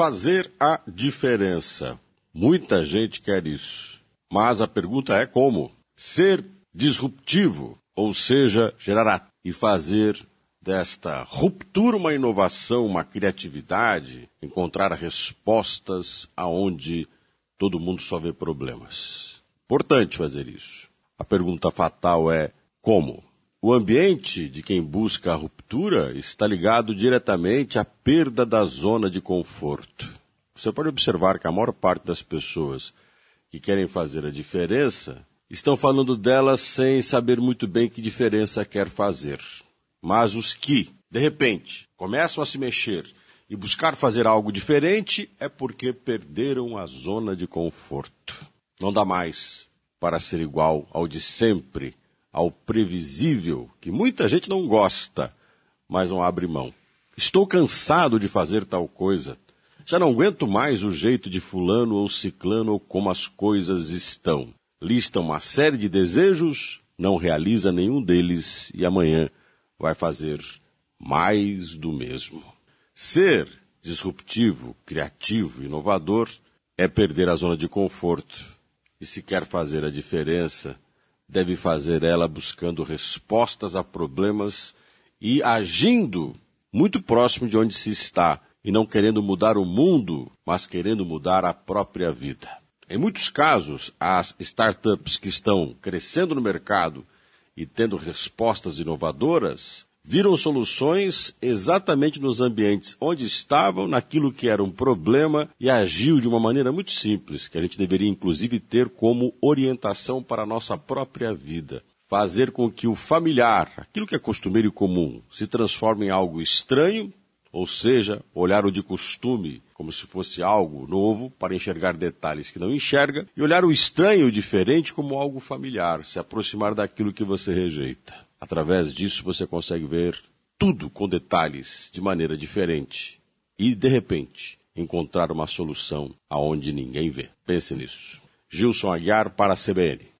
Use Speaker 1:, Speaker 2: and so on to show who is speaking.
Speaker 1: Fazer a diferença. Muita gente quer isso. Mas a pergunta é como? Ser disruptivo, ou seja, gerar e fazer desta ruptura uma inovação, uma criatividade, encontrar respostas aonde todo mundo só vê problemas. Importante fazer isso. A pergunta fatal é como? O ambiente de quem busca a ruptura está ligado diretamente à perda da zona de conforto. Você pode observar que a maior parte das pessoas que querem fazer a diferença estão falando delas sem saber muito bem que diferença quer fazer. Mas os que, de repente, começam a se mexer e buscar fazer algo diferente é porque perderam a zona de conforto. Não dá mais para ser igual ao de sempre ao previsível, que muita gente não gosta, mas não abre mão. Estou cansado de fazer tal coisa. Já não aguento mais o jeito de fulano ou ciclano ou como as coisas estão. Lista uma série de desejos, não realiza nenhum deles e amanhã vai fazer mais do mesmo. Ser disruptivo, criativo, inovador é perder a zona de conforto. E se quer fazer a diferença, deve fazer ela buscando respostas a problemas e agindo muito próximo de onde se está, e não querendo mudar o mundo, mas querendo mudar a própria vida. Em muitos casos, as startups que estão crescendo no mercado e tendo respostas inovadoras viram soluções exatamente nos ambientes onde estavam, naquilo que era um problema e agiu de uma maneira muito simples, que a gente deveria inclusive ter como orientação para a nossa própria vida. Fazer com que o familiar, aquilo que é costumeiro e comum, se transforme em algo estranho, ou seja, olhar o de costume como se fosse algo novo para enxergar detalhes que não enxerga, e olhar o estranho e diferente como algo familiar, se aproximar daquilo que você rejeita. Através disso você consegue ver tudo com detalhes de maneira diferente e, de repente, encontrar uma solução aonde ninguém vê. Pense nisso. Gilson Aguiar para a CBN.